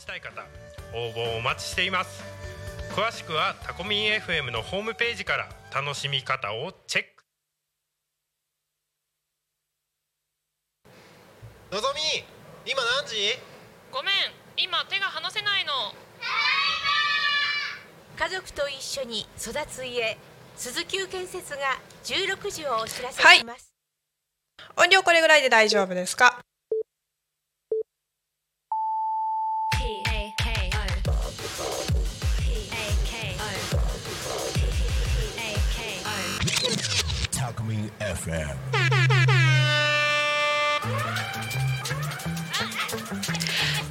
ちたい方応募お待ちしています。詳しくはタコミン FM のホームページから楽しみ方をチェック。のぞみ今何時？ごめん今手が離せないの。家族と一緒に育つ家鈴木建設が16時をお知らせします、音量これぐらいで大丈夫ですか？FM.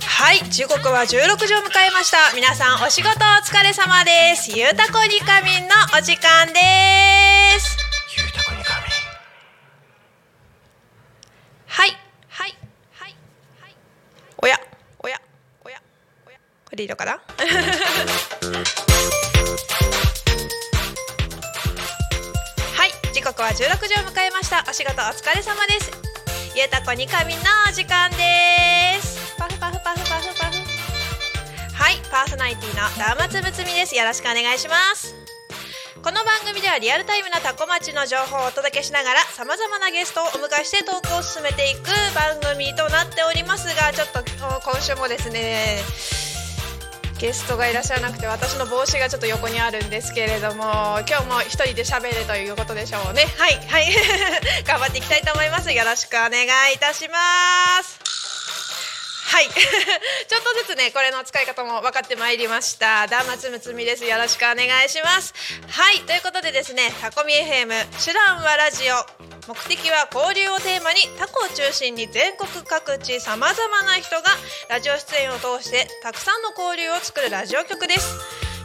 はい時刻は16時を迎えました。皆さんお仕事お疲れ様です。ゆうたこにかみんのお時間です。ゆうたこにかみ。はいはいはいはいおやおやおやおや。これでいいのかな？時刻は16時を迎えました。お仕事お疲れ様です。ゆうたこにかみんのお時間です。パフパフパフパフパフ。はいパーソナリティのダーマつぶつみです。よろしくお願いします。この番組ではリアルタイムなタコ町の情報をお届けしながらさまざまなゲストをお迎えしてトークを進めていく番組となっておりますがちょっと今週もですねゲストがいらっしゃらなくて私の帽子がちょっと横にあるんですけれども今日も一人で喋るということでしょうね。はいはい。頑張っていきたいと思います。よろしくお願いいたします。はい。ちょっとずつねこれの使い方も分かってまいりました。ダーマつむつみです。よろしくお願いします。はい。ということでですねタコミ FM 手段はラジオ。目的は交流をテーマにタコを中心に全国各地さまざまな人がラジオ出演を通してたくさんの交流を作るラジオ局です。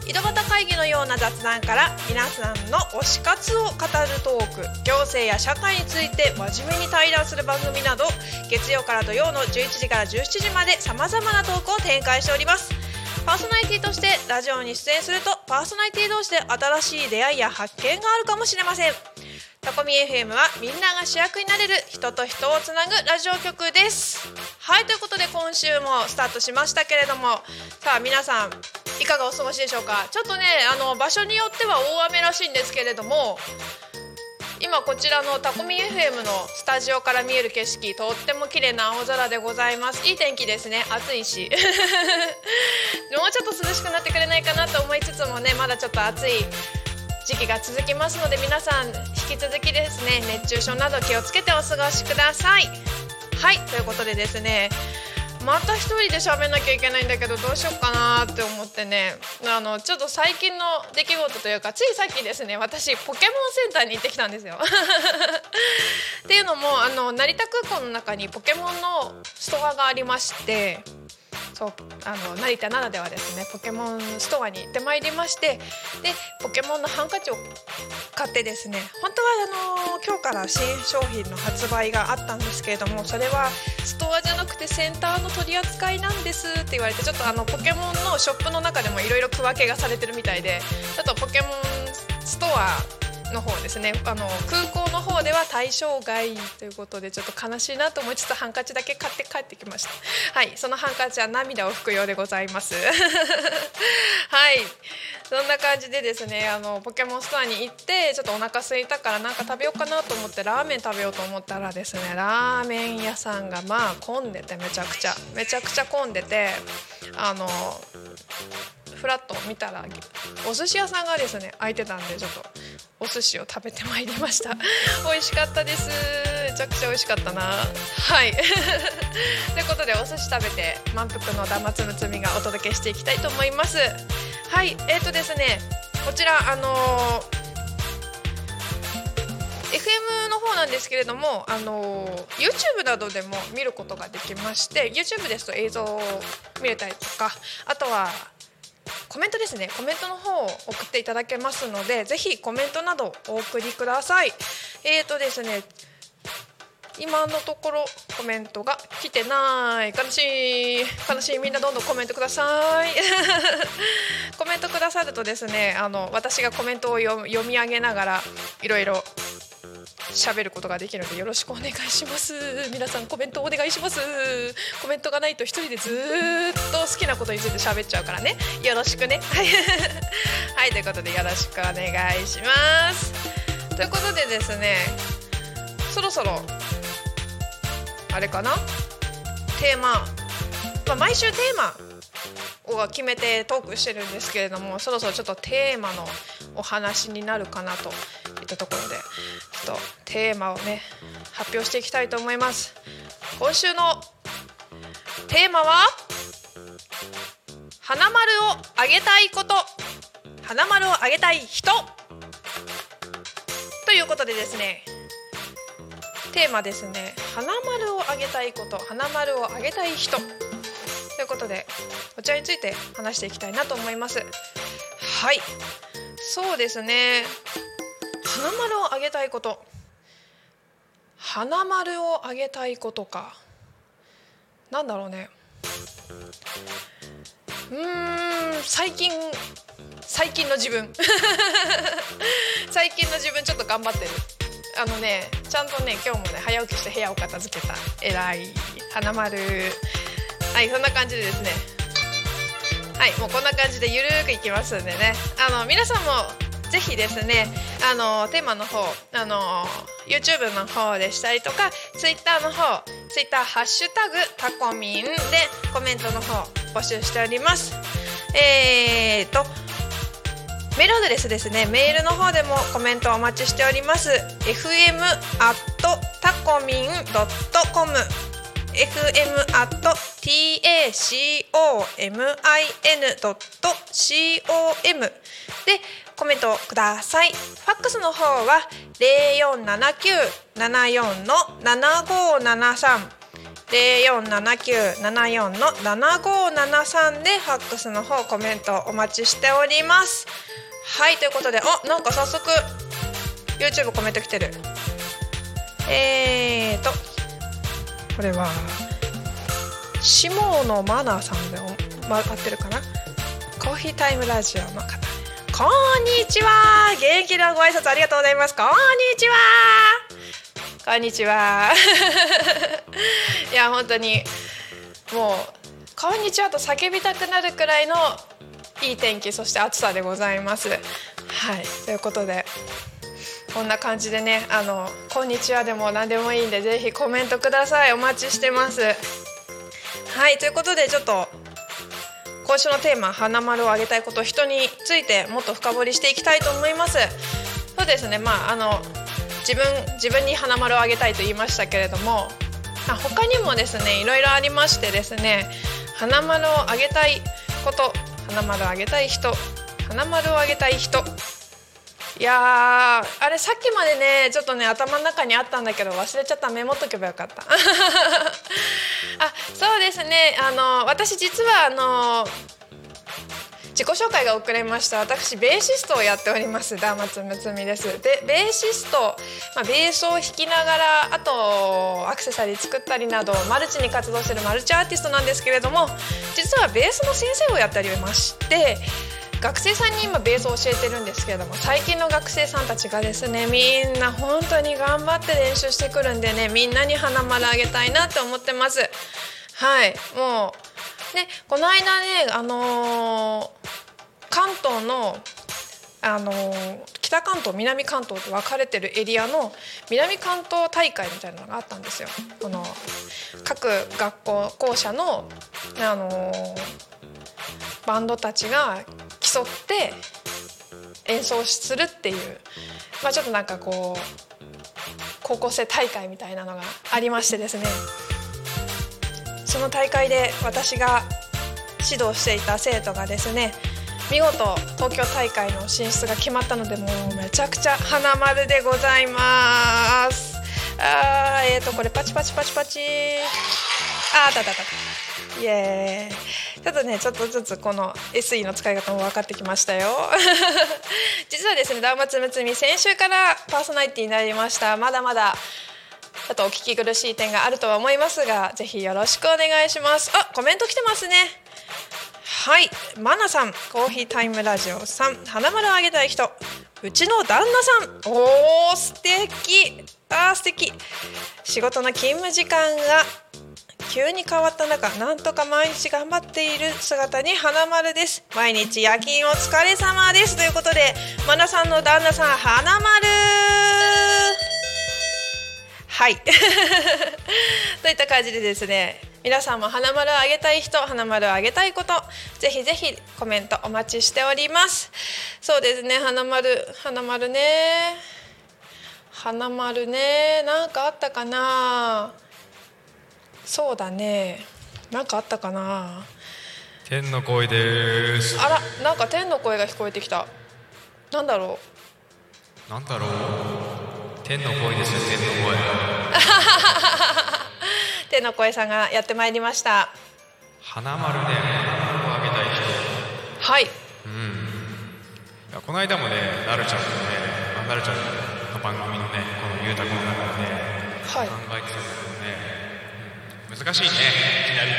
井戸端会議のような雑談から皆さんの推し活を語るトーク行政や社会について真面目に対談する番組など月曜から土曜の11時から17時までさまざまなトークを展開しております。パーソナリティとしてラジオに出演するとパーソナリティ同士で新しい出会いや発見があるかもしれません。タコミ FM はみんなが主役になれる人と人をつなぐラジオ局です。はいということで今週もスタートしましたけれども。さあ皆さんいかがお過ごしでしょうか？ちょっとねあの場所によっては大雨らしいんですけれども今こちらのタコミ FM のスタジオから見える景色とっても綺麗な青空でございます。いい天気ですね。暑いし。もうちょっと涼しくなってくれないかなと思いつつもねまだちょっと暑い時期が続きますので皆さん引き続きですね熱中症など気をつけてお過ごしくださいはいということでですねまた一人で喋んなきゃいけないんだけどどうしようかなって思ってねあのちょっと最近の出来事というかついさっきですね私ポケモンセンターに行ってきたんですよ。っていうのもあの成田空港の中にポケモンのストアがありましてそうあの成田ならではですねポケモンストアに行ってまいりましてでポケモンのハンカチを買ってですね本当はあの今日から新商品の発売があったんですけれどもそれはストアじゃなくてセンターの取り扱いなんですって言われてちょっとあのポケモンのショップの中でもいろいろ区分けがされてるみたいでちょっとポケモンストアの方ですね。あの空港の方では対象外ということでちょっと悲しいなと思いつつハンカチだけ買って帰ってきました。はいそのハンカチは涙を拭くようでございます。はい。そんな感じでですねあのポケモンストアに行ってちょっとお腹空いたからなんか食べようかなと思ってラーメン食べようと思ったらですねラーメン屋さんがまあ混んでてめちゃくちゃめちゃくちゃ混んでてあのフラッと見たらお寿司屋さんがですね開いてたんでちょっとお寿司を食べてまいりました。美味しかったです。めちゃくちゃ美味しかったな。はい。ということでお寿司食べて満腹のダマつむつみがお届けしていきたいと思います。はい。えーとですねこちらあのー FM の方なんですけれども、あの YouTube などでも見ることができまして YouTube ですと映像を見れたりとかあとはコメントですね。コメントの方を送っていただけますのでぜひコメントなどお送りください。えーとですね今のところコメントが来てない。悲しい。悲しい。みんなどんどんコメントください。コメントくださるとですねあの私がコメントを読読み上げながらいろいろ喋ることができるのでよろしくお願いします。皆さんコメントお願いします。コメントがないと一人でずっと好きなことについて喋っちゃうからね。よろしくね。はいということでよろしくお願いします。ということでですねそろそろあれかな？テーマ、まあ、毎週テーマを決めてトークしてるんですけれどもそろそろちょっとテーマのお話になるかなといったところでちょっとテーマをね発表していきたいと思います。今週のテーマは花丸をあげたいこと。花丸をあげたい人。ということでですねテーマですね。花丸をあげたいこと。花丸をあげたい人。いうことでこちらについて話していきたいなと思います。はい。そうですね。花丸をあげたいこと。花丸をあげたいことか。なんだろうね。うーん最近最近の自分。最近の自分ちょっと頑張ってる。あのねちゃんとね今日もね早起きして部屋を片付けた。偉い。花丸。はいそんな感じでですね。はいもうこんな感じでゆるーくいきますんでね。あの皆さんもぜひですねあのテーマの方あの YouTube の方でしたりとか Twitter の方 Twitter ハッシュタグタコミンでコメントの方募集しております。えーとメールアドレスですね。メールの方でもコメントお待ちしております。Fm アットタコミンド fm.tacomin.com でコメントください。ファックスの方は047974の7573 047974の7573でファックスの方コメントお待ちしております。はいということであなんか早速 YouTube コメント来てる。えーとこれは下野マナさんでお、ま、合ってるかな？コーヒータイムラジオの方。こんにちは！元気なご挨拶ありがとうございます。こんにちは！こんにちは！いや本当にもうこんにちはと叫びたくなるくらいのいい天気そして暑さでございます。はい。ということでこんな感じでねあの「こんにちは」でも何でもいいんでぜひコメントください。お待ちしてます。はいということでちょっと今週のテーマ「花丸をあげたいこと」人についてもっと深掘りしていきたいと思います。そうですねまああの自分自分に花丸をあげたいと言いましたけれどもあ他にもですねいろいろありましてですね花丸をあげたいこと花丸をあげたい人花丸をあげたい人いやあれさっきまでねちょっとね頭の中にあったんだけど忘れちゃった。メモっとけばよかった。あそうですね。あの私実はあの自己紹介が遅れました。私ベーシストをやっております。ダーマツムツミです。でベーシスト、まあ、ベースを弾きながらあとアクセサリー作ったりなどマルチに活動してるマルチアーティストなんですけれども実はベースの先生をやっておりまして学生さんに今ベースを教えてるんですけれども最近の学生さんたちがですねみんな本当に頑張って練習してくるんでねみんなに花丸あげたいなって思ってますはいもうねこの間ねあのー関東のあの北関東南関東と分かれてるエリアの南関東大会みたいなのがあったんですよ。この各学校校舎のあのバンドたちが競って演奏するっていう、まあ、ちょっとなんかこう高校生大会みたいなのがありましてですね。その大会で私が指導していた生徒がですね見事東京大会の進出が決まったのでもうめちゃくちゃ花丸でございます。あーえーとこれパチパチパチパチ。ああったあったあった。イエーイ。ちょっとねちょっとずつこの SE の使い方も分かってきましたよ。実はですねダーマツムツミ先週からパーソナリティになりました。まだまだちょっとお聞き苦しい点があるとは思いますがぜひよろしくお願いします。あコメント来てますね。はい。マナさんコーヒータイムラジオさん。花丸あげたい人。うちの旦那さん。おー素敵。あ素敵。仕事の勤務時間が急に変わった中なんとか毎日頑張っている姿に花丸です。毎日夜勤お疲れ様です。ということでマナさんの旦那さん花丸。はい。といった感じでですね皆さんも花丸をあげたい人花丸をあげたいことぜひぜひコメントお待ちしております。そうですね花丸花丸ね。花丸ね。なんかあったかな。そうだね。なんかあったかな。天の声です。あらなんか天の声が聞こえてきた。なんだろなんだろう。天の声ですよ天の声。う 天の声さんがやってまいりました。花丸ね。花丸をあげたい人。はい。いやこの間もねなるちゃんとねあなるちゃん。の番組のねこのゆうたくんの中でねはい。考えてたけどね、うん難しいねいきなりね。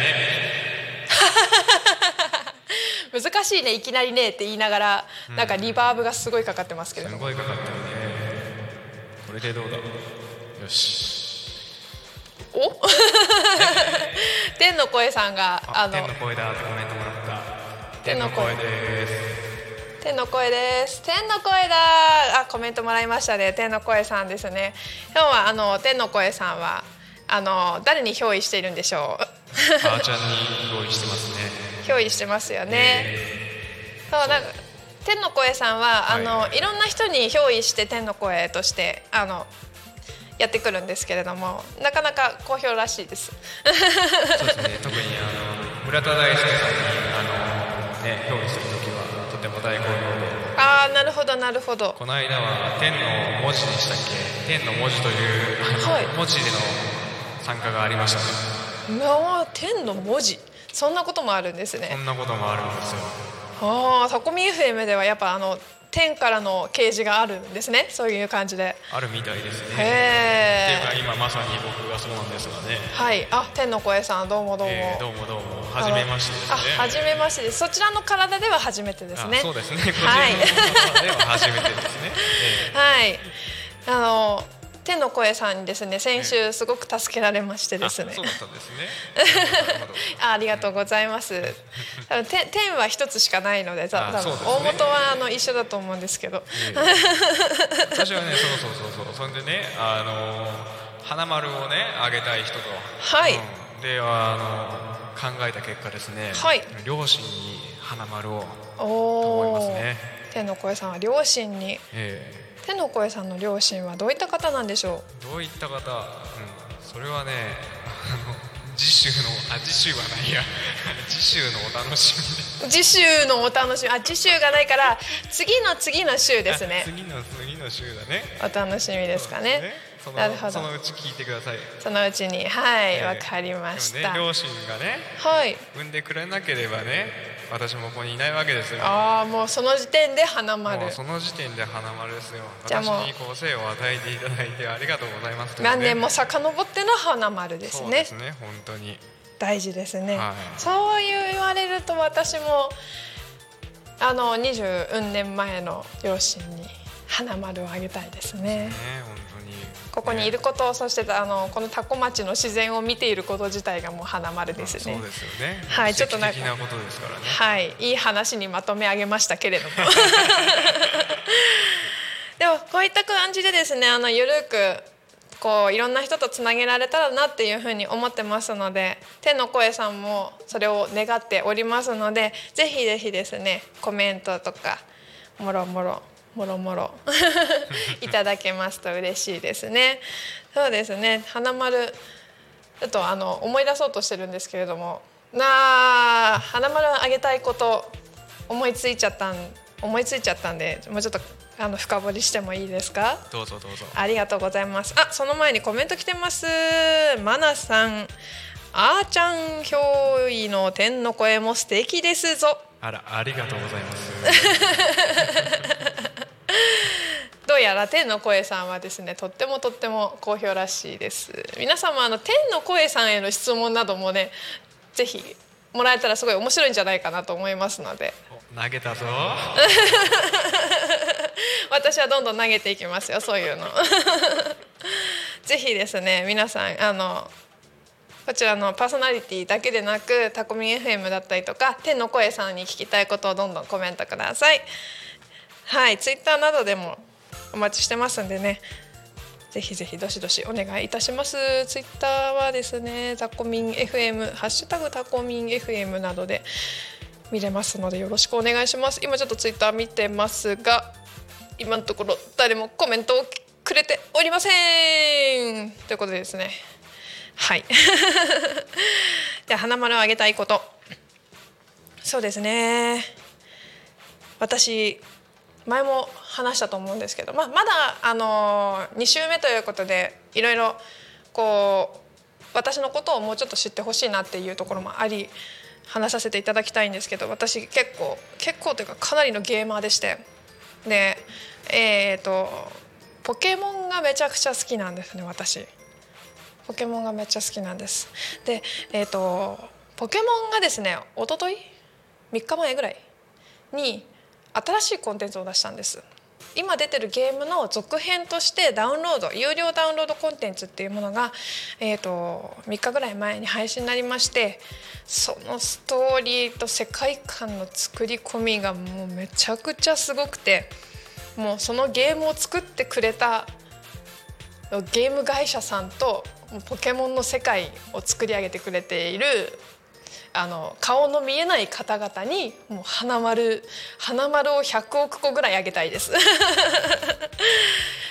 難しいねいきなりねって言いながらなんかリバーブがすごいかかってますけど。もごいかかってるね。これでどうだ？よし。お？天の声さんがああの天の声だってコメントもらった。天の声です天の声です。天の声だ。あコメントもらいましたね。天の声さんですね。今日はあの天の声さんはあの誰に憑依しているんでしょう？あーちゃんに用意してますね。憑依してますよね、そうなんか天の声さんはあの、、はいろんな人に憑依して天の声としてあのやってくるんですけれどもなかなか好評らしいです。そうですね。特にあの村田大輔さんにあのね用意する時はとてああなるほどなるほど。この間は天の文字でしたっけ？天の文字という、はい。文字での参加がありましたね。まあ天の文字。そんなこともあるんですこねんなこともあるんですよ。ああタコミ FM ではやっぱあの天からの掲示があるんですね。そういう感じで。あるみたいですね。ってへいうか今まさに僕がそうなんですがね。えはい。あ天の声さんどうもどうも、えーどうもどうも。初めましてですね。あ初めまして。ですそちらの体では初めてですね。あそうですね。はい。の方では初めてですね、え。はい。あの天の声さんにですね先週すごく助けられましてーですね。あそうだったんですね。あ ありがとうございます。多分天天は一つしかないので、た多分ね。大元はあの一緒だと思うんですけど。私はねそうそうそうそう。そんでねあの花丸をねあげたい人と。はい。うん。であの考えた結果ですね、はい。両親に花丸をお思いますお、ね天の声さんは両親に、え天の声さんの両親はどういった方なんでしょえどういった方、うん、それはねあの次週のあ次週はないや 次週のお楽しみ。次週のお楽しみ、あ次週がないから次の次の週ですねあ。次の次の週だねお楽しみですかね。そのなるほどそのうち聞いてくださいそのうちにはいええわ、かりました。ね両親がねはい。産んでくれなければね私もここにいないわけですよ。ああもうその時点で花丸。もう。その時点で花丸ですよ。私にこう生を与えていただいてありがとうございますね。何年も遡っての花丸ですね。そうです。ね本当に。大事ですね、はい。そう言われると私もあの20年前の両親に花丸をあげたいですね。ね本当にここにいるねこと、そしてあのこのタコ町の自然を見ていること自体がもう花丸ですね。そうですよね。はいちょっとなんか奇跡的なことですからね。はいいい話にまとめ上げましたけれども。でもこういった感じでですねあのゆるくこういろんな人とつなげられたらなっていうふうに思ってますので天の声さんもそれを願っておりますのでぜひぜひですねコメントとかもろもろもろもろ。いただけますと嬉しいですね。そうですね。花丸ちょっとあの思い出そうとしてるんですけれども。なあ花丸あげたいこと思いついちゃったん思いついちゃったんでもうちょっとあの深掘りしてもいいですか？どうぞどうぞ。ありがとうございます。あその前にコメント来てます。マナさん。あーちゃん憑依の天の声も素敵ですぞ。あらありがとうございます どうやら天の声さんはですねとってもとっても好評らしいです。皆様あの天の声さんへの質問などもねぜひもらえたらすごい面白いんじゃないかなと思いますので。お投げたぞ。私はどんどん投げていきますよそういうの。ぜひですね皆さんあのこちらのパーソナリティだけでなくタコミン FM だったりとか天の声さんに聞きたいことをどんどんコメントくださいはいツイッターなどでもお待ちしてますんでね。ぜひぜひどしどしお願いいたします。ツイッターはですねタコミン FM ハッシュタグタコミン FM などで見れますのでよろしくお願いします。今ちょっとツイッター見てますが今のところ誰もコメントをくれておりません。ということでですね。はい。じゃあ花丸をあげたいこと。そうですね。私前も話したと思うんですけど、まあ、まだあの2週目ということでいろいろこう私のことをもうちょっと知ってほしいなっていうところもあり話させていただきたいんですけど私結構結構というかかなりのゲーマーでしてでえっ、とポケモンがめちゃくちゃ好きなんですね私。ポケモンがめっちゃ好きなんです。でえっ、とポケモンがですね一昨日3日前ぐらいに新しいコンテンツを出したんです。今出てるゲームの続編としてダウンロード有料ダウンロードコンテンツっていうものが、えーと、3日ぐらい前に配信になりましてそのストーリーと世界観の作り込みがもうめちゃくちゃすごくてもうそのゲームを作ってくれたゲーム会社さんとポケモンの世界を作り上げてくれているあの顔の見えない方々にもう花丸花丸を100億個ぐらいあげたいです。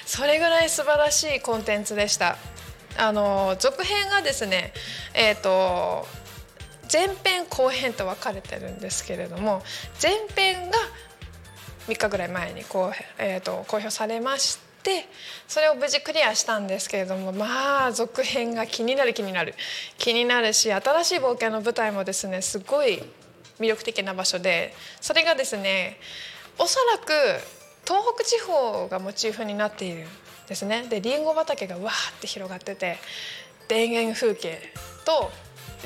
それぐらい素晴らしいコンテンツでした。あの続編がですねえっ、ー、と前編後編と分かれてるんですけれども前編が3日ぐらい前にこう、えーと公表されましてってそれを無事クリアしたんですけれどもまあ続編が気になる気になる。気になるし新しい冒険の舞台もですねすごい魅力的な場所でそれがですねおそらく東北地方がモチーフになっているんですね。でりんご畑がわーって広がってて田園風景と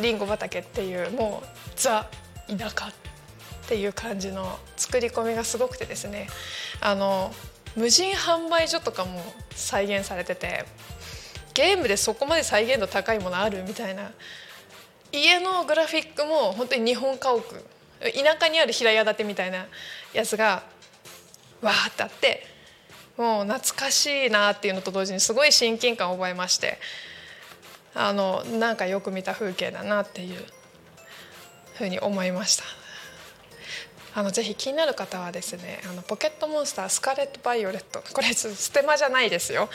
りんご畑っていうもうザ田舎っていう感じの作り込みがすごくてですねあの無人販売所とかも再現されててゲームでそこまで再現度高いものあるみたいな家のグラフィックも本当に日本家屋田舎にある平屋建てみたいなやつがわーってあってもう懐かしいなっていうのと同時にすごい親近感を覚えましてあのなんかよく見た風景だなっていうふうに思いました。あのぜひ気になる方はですねあのポケットモンスタースカーレット・バイオレット。これステマじゃないですよ。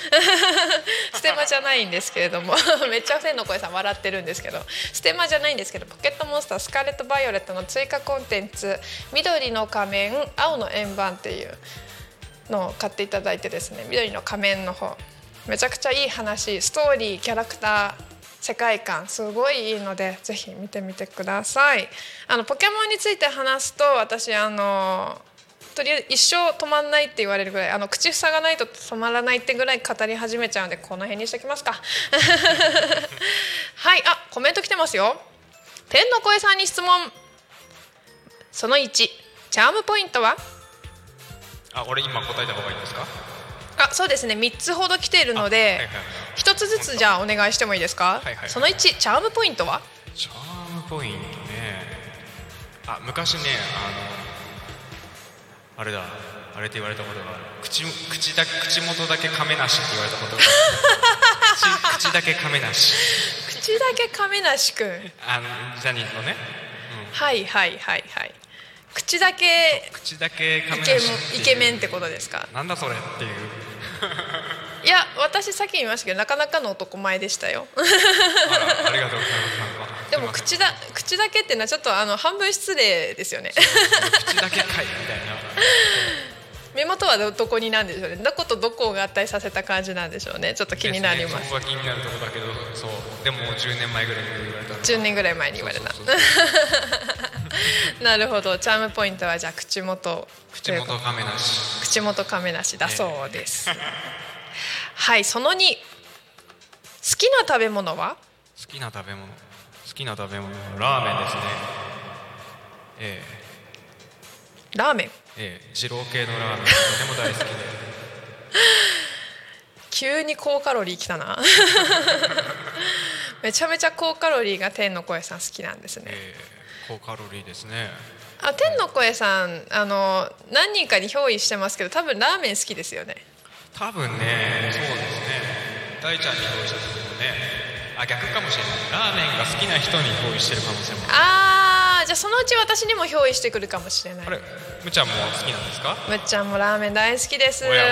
ステマじゃないんですけれども めっちゃ天の声さん笑ってるんですけど。ステマじゃないんですけどポケットモンスタースカーレット・バイオレットの追加コンテンツ緑の仮面青の円盤っていうのを買っていただいてですね緑の仮面の方。めちゃくちゃいい話ストーリーキャラクター世界観すごいいいのでぜひ見てみてください。あのポケモンについて話すと私あのとりあえず一生止まんないって言われるぐらいあの口塞がないと止まらないってぐらい語り始めちゃうんでこの辺にしておきますか。はいあコメント来てますよ。天の声さんに質問。その1チャームポイントは？あ俺今答えた方がいいですか？あそうですね。3つほど来ているので、はいはい、1つずつじゃあお願いしてもいいですか、はいはい、その1チャームポイントは？チャームポイントね。あ昔ねあのあれだ。あれって言われたことが口口だ口元だけ亀なしって言われたことが 口口だけ亀なし口だけ亀なしくん。あのジャニーズのね、うん、はいはいはいはい。口だけ口だけイケメンってことですか？なんだそれっていういや私さっき言いましたけどなかなかの男前でしたよ。ありがとうございます。でも口だ口だけっていうのはちょっとあの半分失礼ですよね。口だけかいみたいな。目元はどこになんでしょうね。どことどこを合体させた感じなんでしょうね。ちょっと気になります、ね、そこ気になるところだけどそう。でも10年前ぐらいに言われた10年ぐらい前に言われた。なるほど。チャームポイントはじゃあ口元。口元カメなし口元カメなしだそうです、はいその2好きな食べ物は？好きな食べ物。好きな食べ物ラーメンですね。ええ。ラーメン。ええ。二郎系のラーメン。とても大好きで。急に高カロリーきたな。めちゃめちゃ高カロリーが天の声さん好きなんですね。えー、高カロリーですね。あ天の声さんあの何人かに憑依してますけど多分ラーメン好きですよね多分ね。そうですね。大ちゃんに憑依した時もね。あ逆かもしれない。ラーメンが好きな人に憑依してる可能性もあーじゃあそのうち私にも憑依してくるかもしれない。あれむちゃんも好きなんですか？むっちゃんもラーメン大好きです。おやおや。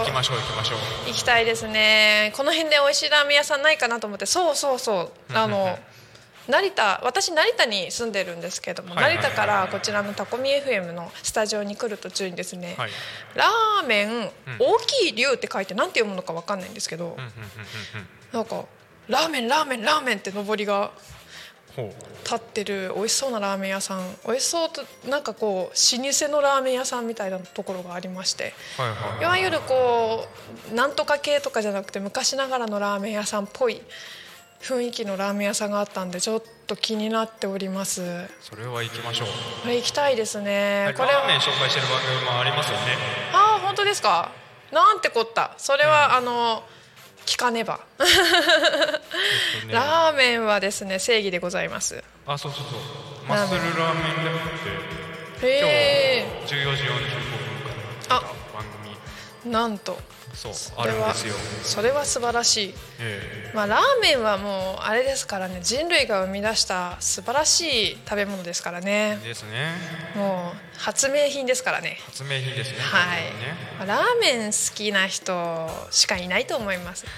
行き今ましょう行きましょう。日行きたいですね。この辺で美味しいラーメン屋さんないかなと思って。そうそうそう。あの 成田私成田に住んでるんですけども、成田からこちらのタコミ FM のスタジオに来る途中にですね、はい。ラーメン大きい竜って書いて何て読むのか分かんないんですけど、なんかラーメンラーメンラーメンって上りが立ってる美味しそうなラーメン屋さん美味しそうとなんかこう老舗のラーメン屋さんみたいなところがありましていわゆるこうなんとか系とかじゃなくて昔ながらのラーメン屋さんっぽい雰囲気のラーメン屋さんがあったんでちょっと気になっております。それは行きましょう。これ行きたいですね。これラーメンは紹介してる番組もありますよね。ああ本当ですか？なんてこった？それは、あの聞かねば。えっとね。ラーメンはですね正義でございます。あそうそうそう。マッスルラーメンだってへえ今日14時45分からやってた番組。なんとそうそれはあるんですよ。それは素晴らしい。えまあ、ラーメンはもうあれですからね。人類が生み出した素晴らしい食べ物ですからね。えですね。もう発明品ですからね。発明品ですね。はい。ね。まあラーメン好きな人しかいないと思います。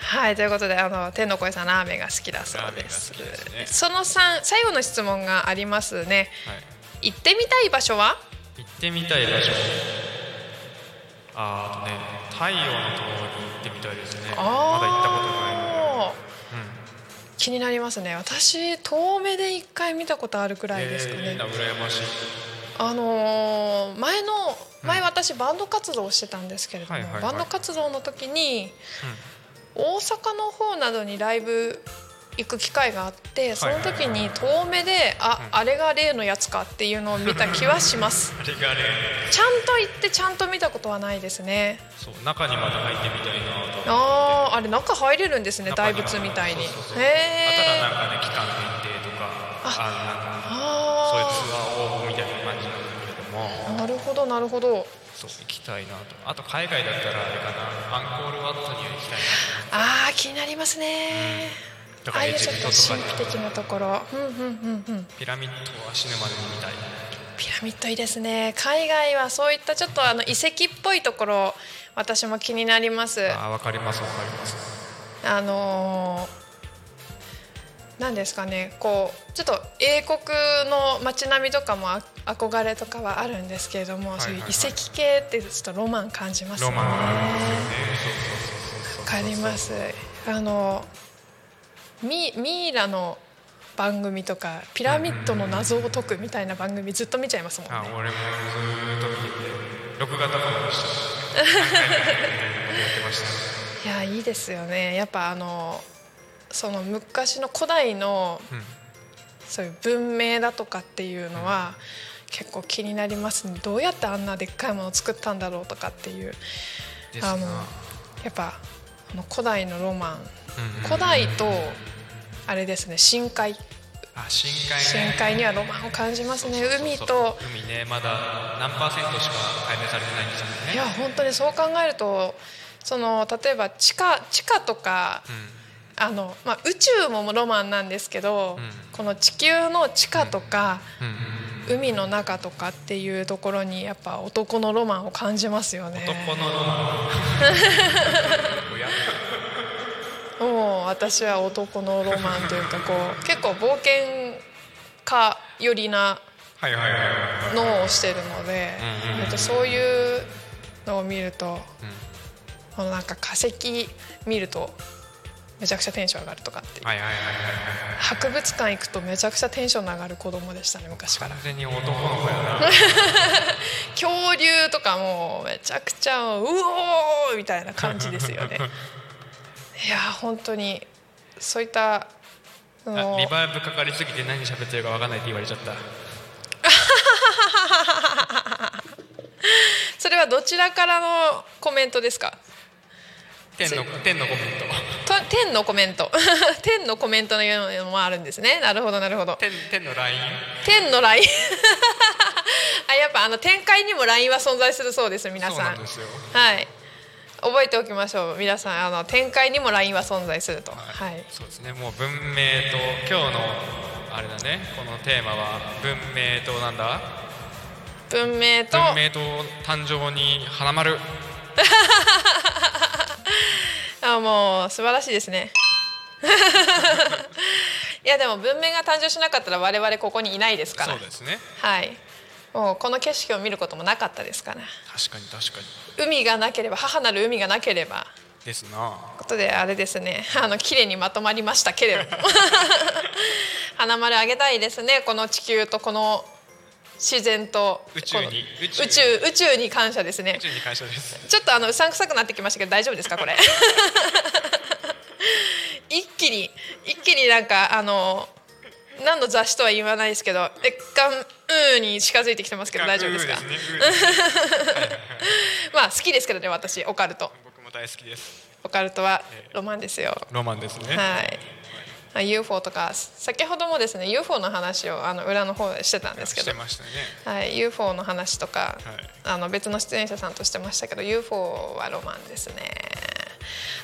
はいということであの天の声さんラーメンが好きだそうです。ね。その3最後の質問がありますね。はい。行ってみたい場所は？行ってみたい場所。ああとね太陽の塔に行ってみたいですね。まだ行ったことないので。あー気になりますね。私遠目で一回見たことあるくらいですかね、えー羨ましい。あのー前の前私バンド活動をしてたんですけれども、バンド活動の時に、大阪の方などにライブ行く機会があってその時に遠目であ、あれが例のやつかっていうのを見た気はします。あれがねちゃんと行ってちゃんと見たことはないですね。そう中にまで入ってみたいなとあああれ中入れるんですね大仏みたいに。へそうそうそう。あただえなんかね期間限定とかああなんかそういうツアー応募みたいな感じなんだけれどもあなるほどなるほど。そう行きたいなと。あと海外だったらあれかな。アンコールワットには行きたいああ気になりますね、なとかエジああいうちょっプトとかにと神秘的なところ。うんうんうんうん。ピラミッドは死ぬまでに見たいピラミッドいいですね。海外はそういったちょっとあの遺跡っぽいところ私も気になります。あわかりますわかります。あのーなんですかね。こうちょっと英国の街並みとかもあ憧れとかはあるんですけれども、いはいそういう遺跡系ってちょっとロマン感じますよね。ロマンありますよね。わかります。あのミミイラの番組とかピラミッドの謎を解くみたいな番組ずっと見ちゃいますもんね。あ俺もずーっと見てて録画とかもしていやいいですよね。やっぱあのその昔の古代の、うん。そういう文明だとかっていうのは、結構気になりますね。どうやってあんなでっかいものを作ったんだろうとかっていう。あのやっぱあの古代のロマン、うんうん古代とあれですね深海。あ深海。ね深海にはロマンを感じますね。海と。海ねまだ何パーセントしか解明されてないんですよね。いや本当にそう考えるとその例えば地下地下とか、あのまあ、宇宙もロマンなんですけど、うん。この地球の地下とか、うんうん海の中とかっていうところにやっぱ男のロマンを感じますよね。男のロマン。もう私は男のロマンというかこう結構冒険家寄りなのをしてるので、そういうのを見ると、このなんか化石見るとめちゃくちゃテンション上がるとかっていう。はいはいはいはいはい。博物館行くとめちゃくちゃテンションの上がる子供でしたね昔から。完全に男の子やな。恐竜とかもめちゃくちゃうおーみたいな感じですよね。いや本当にそういったリバーブかかりすぎて何喋ってるか分かんないって言われちゃった。はどちらからのコメントですか？天の天のコメント。と天のコメント。天のコメントのようなのもあるんですね。なるほどなるほど。天天の LINE 天の LINE あやっぱあの展開にも LINE は存在するそうです皆さなんんですよ。はい。覚えておきましょう。皆さんあの展開にも LINE は存在すると。はい、そうですね。もう文明と今日のあれだね。このテーマは文明となんだ？文明と。文明と誕生に花丸 あもう素晴らしいですね。いやでも文明が誕生しなかったら我々ここにいないですから。そうですね。はい。もうこの景色を見ることもなかったですから。確かに確かに。海がなければ母なる海がなければ。ですな。ことであれですね。あの綺麗にまとまりましたけれども。花丸あげたいですね。この地球とこの自然と。宇宙に。宇宙宇宙に感謝ですね。宇宙に感謝です。ちょっとあのうさんくさくなってきましたけど大丈夫ですかこれ？一気に一気になんかあの何の雑誌とは言わないですけど「えっかんうー」に近づいてきてますけど大丈夫ですか？まあ好きですけどね私オカルト。僕も大好きです。オカルトはロマンですよ。ロマンですね。はい。あ UFO とか先ほどもですね UFO の話をあの裏の方でしてたんですけど。してましたね。はい、UFO の話とか、はい。あの別の出演者さんとしてましたけど UFO はロマンですね。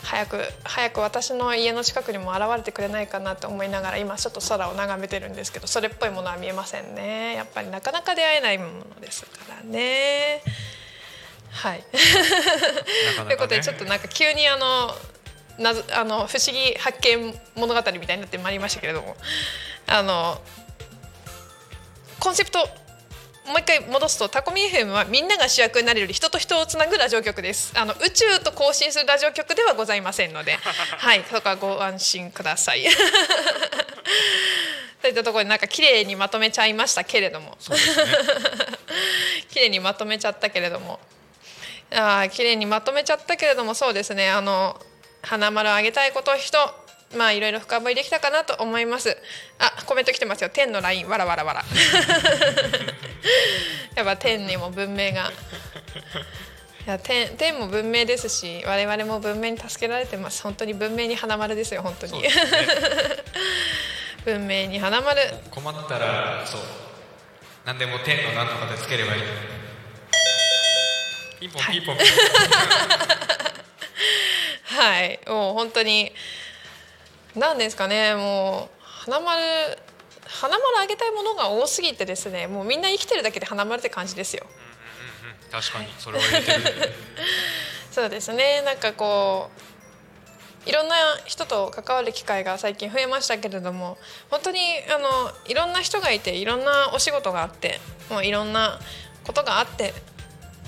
早く早く私の家の近くにも現れてくれないかなと思いながら今ちょっと空を眺めてるんですけどそれっぽいものは見えませんね。やっぱりなかなか出会えないものですからね。はい。なかなかね。ということでちょっとなんか急にあの謎あの不思議発見物語みたいになってまいりましたけれども。あのコンセプトもう一回戻すとタコミ FM はみんなが主役になれるより人と人をつなぐラジオ局です。あの宇宙と交信するラジオ局ではございませんので。はいそこはご安心ください。といったところでなんか綺麗にまとめちゃいましたけれども。そうですね。綺麗にまとめちゃったけれども。あー綺麗にまとめちゃったけれどもそうですね。あの花丸あげたいこと人まあいろいろ深掘りできたかなと思います。あコメント来てますよ。天のラインわらわらわら。やっぱ天にも文明が。いや天天も文明ですし我々も文明に助けられてます。本当に文明に花丸ですよ本当に、文明に花丸。困ったらそう。何でも天のなんとかでつければいい。ピンポンピンポンピンはい。もう本当に何ですかね。もう花丸花丸あげたいものが多すぎてですね。もうみんな生きてるだけで花丸って感じですよ。ポン確かに。それは言えてる。そうですね。なんかこういろんな人と関わる機会が最近増えましたけれども本当にあのいろんな人がいていろんなお仕事があってもういろんなことがあって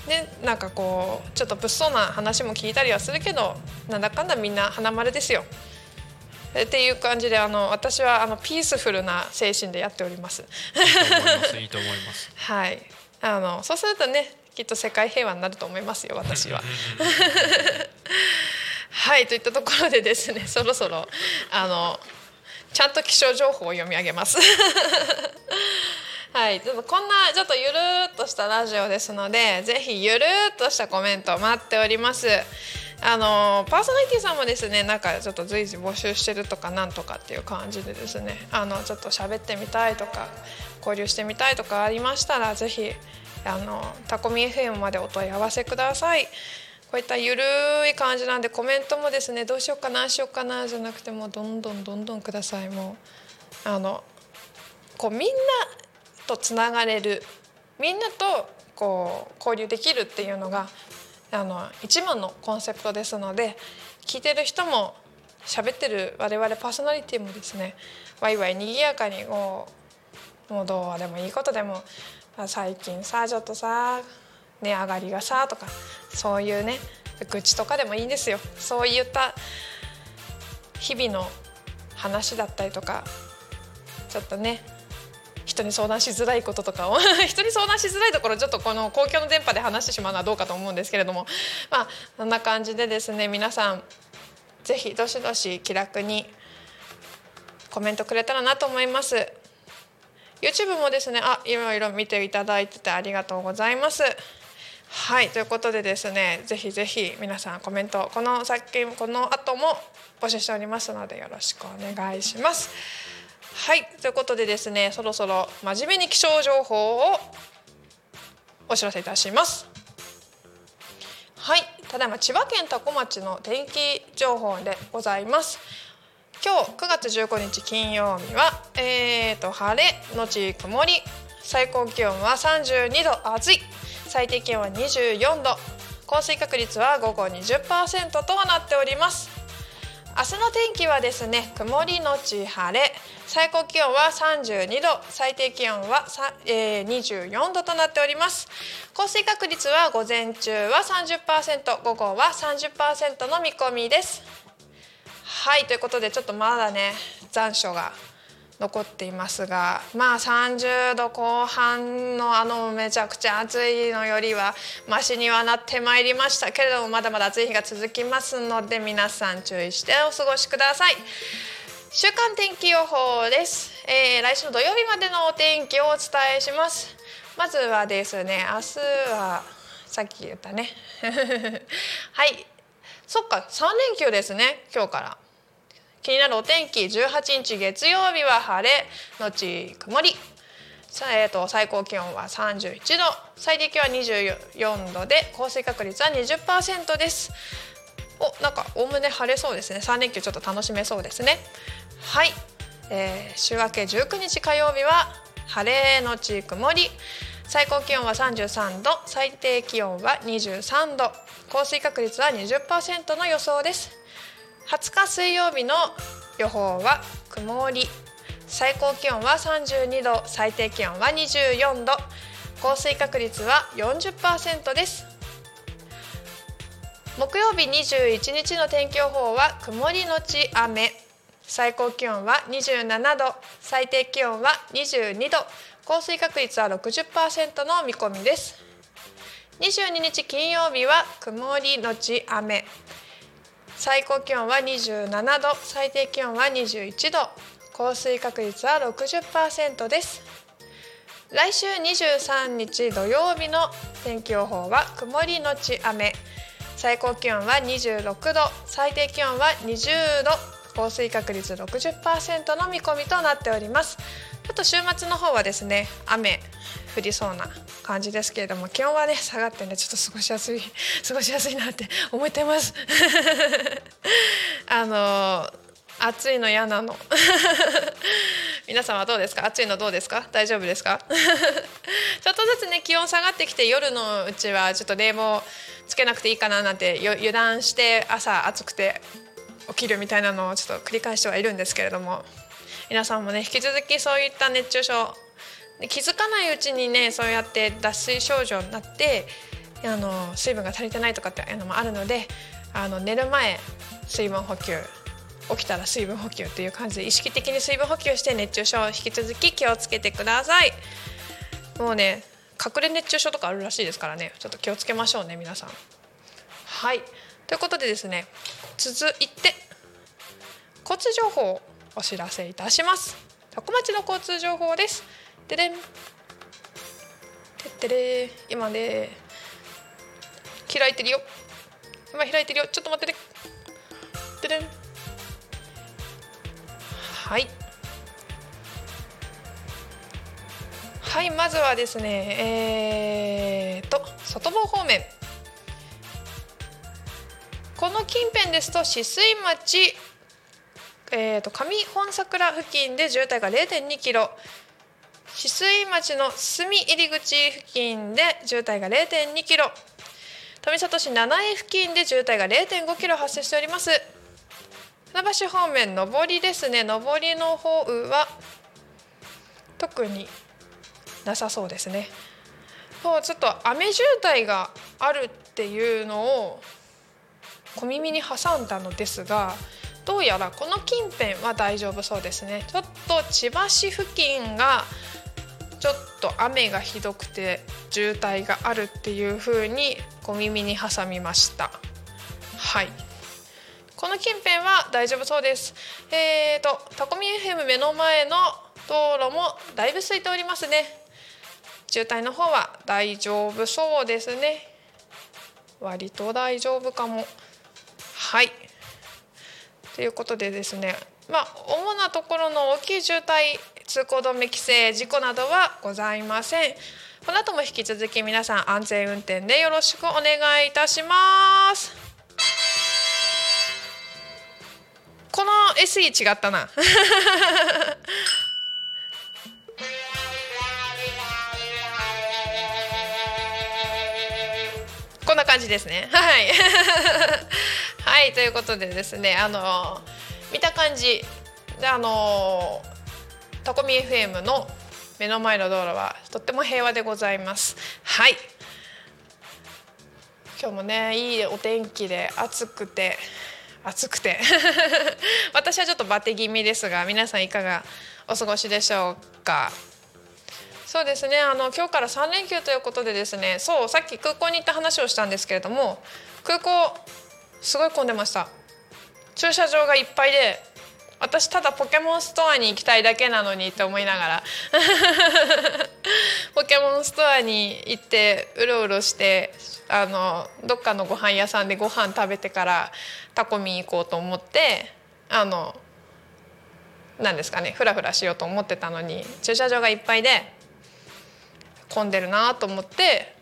でなんかこうちょっと物騒な話も聞いたりはするけどなんだかんだみんな花丸ですよ。っていう感じであの私はあのピースフルな精神でやっております。いいと思います はい、あのそうするとねきっと世界平和になると思いますよ私は。はいといったところでですねそろそろあのちゃんと気象情報を読み上げます。はい、ちょっとこんなちょっとゆるーっとしたラジオですのでぜひゆるーっとしたコメント待っております。あのパーソナリティさんもですねなんかちょっと随時募集してるとかなんとかっていう感じでですねあのちょっと喋ってみたいとか交流してみたいとかありましたらぜひあのタコミ FM までお問い合わせください。こういったゆるい感じなんでコメントもですねどうしようかなしようかなじゃなくてもうどんどんどんどんくださいもうあのこうみんなとつながれるみんなとこう交流できるっていうのがあの一番のコンセプトですので聞いてる人も喋ってる我々パーソナリティもですねワイワイにぎやかにこうもうどうでもいいことでも最近さちょっとさ値上がりがさとかそういうね愚痴とかでもいいんですよ。そういった日々の話だったりとかちょっとね人に相談しづらいこととかを 人に相談しづらいところちょっとこの公共の電波で話してしまうのはどうかと思うんですけれどもまあそんな感じでですね皆さんぜひどしどし気楽にコメントくれたらなと思います YouTube もですねあいろいろ見ていただいててありがとうございますはいということでですねぜひぜひ皆さんコメントこの先この後も募集しておりますのでよろしくお願いします。はいということでですねそろそろ真面目に気象情報をお知らせいたします。はいただいま千葉県多古町の天気情報でございます。今日9月15日金曜日は、えー、と晴れのち曇り最高気温は32度暑い最低気温は24度降水確率は午後20%となっております明日の天気はですね曇りのち晴れ最高気温は32度最低気温は、えー、24度となっております。降水確率は午前中は30%午後は30%の見込みです。はいということでちょっとまだね残暑が残っていますがまあ30度後半のあのめちゃくちゃ暑いのよりはマシにはなってまいりましたけれどもまだまだ暑い日が続きますので皆さん注意してお過ごしください。週間天気予報です、えー、来週の土曜日までのお天気をお伝えします。まずはですね明日はさっき言ったね。はい。そっか3連休ですね今日から。気になるお天気18日月曜日は晴れのち曇り。さえー、と最高気温は31度最低気温は24度で降水確率は20%です。おなんかおおむね晴れそうですね。3連休ちょっと楽しめそうですね。はい、えー、週明け19日火曜日は晴れのち曇り。最高気温は33度最低気温は23度。降水確率は20%の予想です。20日水曜日の予報は曇り。最高気温は32度最低気温は24度。降水確率は40%です。木曜日21日の天気予報は曇りのち雨。最高気温は27度最低気温は22度。降水確率は60%の見込みです。22日金曜日は曇りのち雨。最高気温は27度最低気温は21度降水確率は60%です。来週23日土曜日の天気予報は曇りのち雨最高気温は26度最低気温は20度降水確率60%の見込みとなっております。ちょっと週末の方はですね雨。降りそうな感じですけれども気温はね下がってねちょっと過ごしやすい過ごしやすいなって思ってます。あの暑いの嫌なの。皆さんはどうですか？暑いのどうですか？大丈夫ですか？ちょっとずつね気温下がってきて夜のうちはちょっと冷房つけなくていいかななんて油断して朝暑くて起きるみたいなのをちょっと繰り返してはいるんですけれども皆さんもね引き続きそういった熱中症で気づかないうちにねそうやって脱水症状になってあの水分が足りてないとかっていうのもあるのであの寝る前水分補給起きたら水分補給っていう感じで意識的に水分補給して熱中症を引き続き気をつけてください。もうね隠れ熱中症とかあるらしいですからね。ちょっと気をつけましょうね皆さん。はい。ということでですね続いて交通情報をお知らせいたします。多古町の交通情報です。ででん。てってれ今ね開いてるよ。今開いてるよ。ちょっと待っててででん。はい。はいまずはですねえー、と外房方面。この近辺ですと止水町えー、と上本桜付近で渋滞が0.2キロ。止水町の住入り口付近で渋滞が0.2キロ。富里市七重付近で渋滞が0.5キロ発生しております。船橋方面上りですね。上りの方は特になさそうですね。もうちょっと雨渋滞があるっていうのを小耳に挟んだのですがどうやらこの近辺は大丈夫そうですね。ちょっと千葉市付近がちょっと雨がひどくて渋滞があるっていう風に小耳に挟みました。はい。この近辺は大丈夫そうです。えーとタコミ FM 目の前の道路もだいぶ空いておりますね。渋滞の方は大丈夫そうですね。割と大丈夫かも。はい。ということでですね。まあ主なところの大きい渋滞通行止め規制事故などはございません。この後も引き続き皆さん安全運転でよろしくお願いいたします。この SE 違ったな。こんな感じですね。はい。はいということでですねあの見た感じ。であのタコミ FM の目の前の道路はとっても平和でございます。はい。今日もねいいお天気で暑くて暑くて。私はちょっとバテ気味ですが皆さんいかがお過ごしでしょうか？そうですねあの今日から3連休ということでですねそうさっき空港に行った話をしたんですけれども空港すごい混んでました。駐車場がいっぱいで私ただポケモンストアに行きたいだけなのにって思いながら。ポケモンストアに行ってうろうろしてあのどっかのご飯屋さんでご飯食べてからタコミ行こうと思ってあのなんですかねフラフラしようと思ってたのに駐車場がいっぱいで混んでるなと思って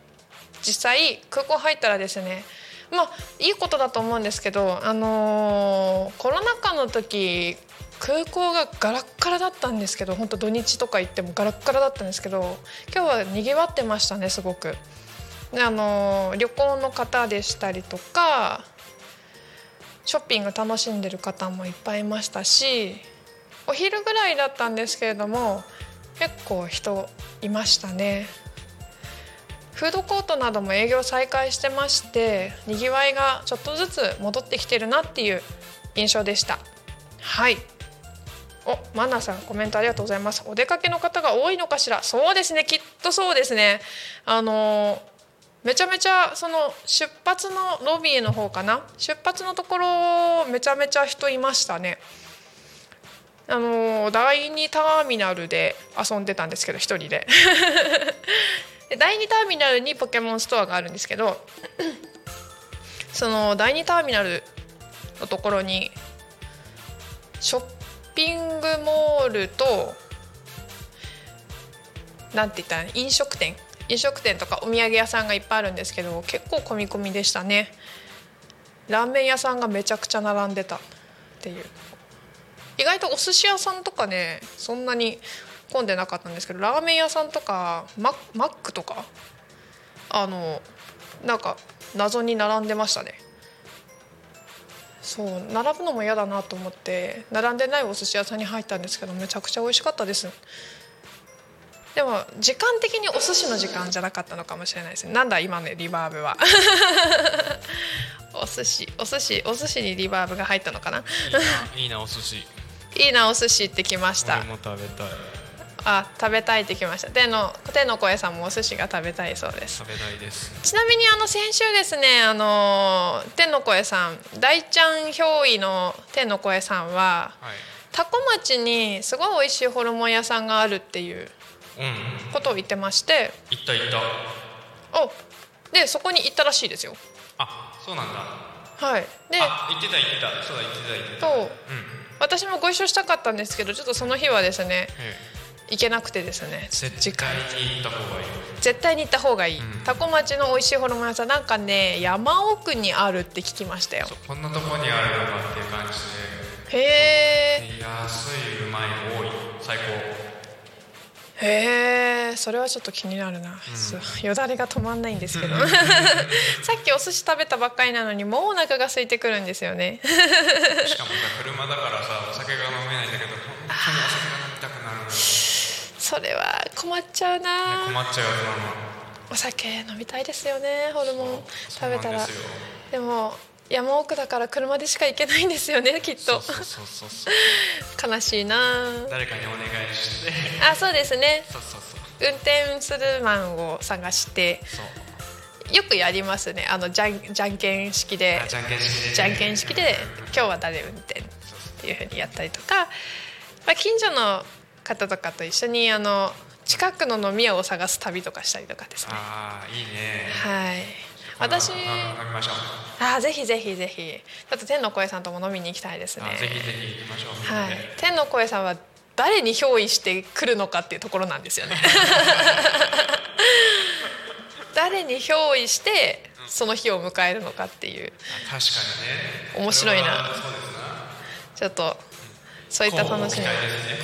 実際空港入ったらですねまあいいことだと思うんですけどあのーコロナ禍の時空港がガラッガラだったんですけど本当土日とか行ってもガラッガラだったんですけど今日はにぎわってましたねすごく。であのー旅行の方でしたりとかショッピング楽しんでる方もいっぱいいましたしお昼ぐらいだったんですけれども結構人いましたね。フードコートなども営業再開してましてにぎわいがちょっとずつ戻ってきてるなっていう印象でした。はい。おマナさんコメントありがとうございます。お出かけの方が多いのかしら？そうですね。きっとそうですね。あのめちゃめちゃその出発のロビーの方かな？出発のところめちゃめちゃ人いましたね。あの第2ターミナルで遊んでたんですけど一人で。で第2ターミナルにポケモンストアがあるんですけどその第2ターミナルのところにショッピングモールとなんて言ったら飲食店？飲食店とかお土産屋さんがいっぱいあるんですけど結構混み込みでしたね。ラーメン屋さんがめちゃくちゃ並んでたっていう。意外とお寿司屋さんとかねそんなに混んでなかったんですけどラーメン屋さんとかママックとかあのなんか謎に並んでましたね。そう並ぶのも嫌だなと思って並んでないお寿司屋さんに入ったんですけどめちゃくちゃ美味しかったです。でも時間的にお寿司の時間じゃなかったのかもしれないですね。なんだ今のリバーブは。お寿司お寿司お寿司にリバーブが入ったのかな？いいないいなお寿司。いいなお寿司ってきました。俺も食べたいあ食べたいってきました。天の天の声さんもお寿司が食べたいそうです。食べたいです。ちなみにあの先週ですねあの天の声さん大ちゃん憑依の天の声さんははい。多古町にすごい美味しいホルモン屋さんがあるっていううんことを言ってまして。行った行った。おでそこに行ったらしいですよ。あそうなんだ。はい。であ行ってた行ってた。そうだ行ってた行ってた。とうん。私もご一緒したかったんですけどちょっとその日はですねえ行けなくてですね。え絶対に行った方がいい。絶対に行った方がいい、うん。多古町の美味しいホルモン屋さんなんかね山奥にあるって聞きましたよ。こんなとこにあるのかっていう感じへえ。で安いうまい多い。最高。へえ。それはちょっと気になるな、そう。よだれが止まんないんですけど。さっきお寿司食べたばっかりなのにもうお腹が空いてくるんですよね。しかもさ車だからさお酒が飲めないんだけど本当にお酒が飲みたくなるのよ、ね、それは困っちゃうな、困っちゃうお酒飲みたいですよねホルモン。食べたら。でも山奥だから車でしか行けないんですよねきっと。悲しいな。誰かにお願いして。あそうですね。そうそうそう。運転するマンを探して。よくやりますねあのじゃんじゃんけん式で。あじゃんけん式で。じゃんけん式で今日は誰運転っていうふうにやったりとか、まあ、近所の方とかと一緒にあの近くの飲み屋を探す旅とかしたりとかですね。ああいいね。はい。私ああ飲みましょう。あーぜひぜひぜひ。だって天の声さんとも飲みに行きたいですね。あぜひぜひ行きましょうはで、い、天の声さんは誰に憑依してくるのかっていうところなんですよね。誰に憑依してその日を迎えるのかっていう。確かにね。面白いな。それはそうですな。ちょっとそういった楽しみ。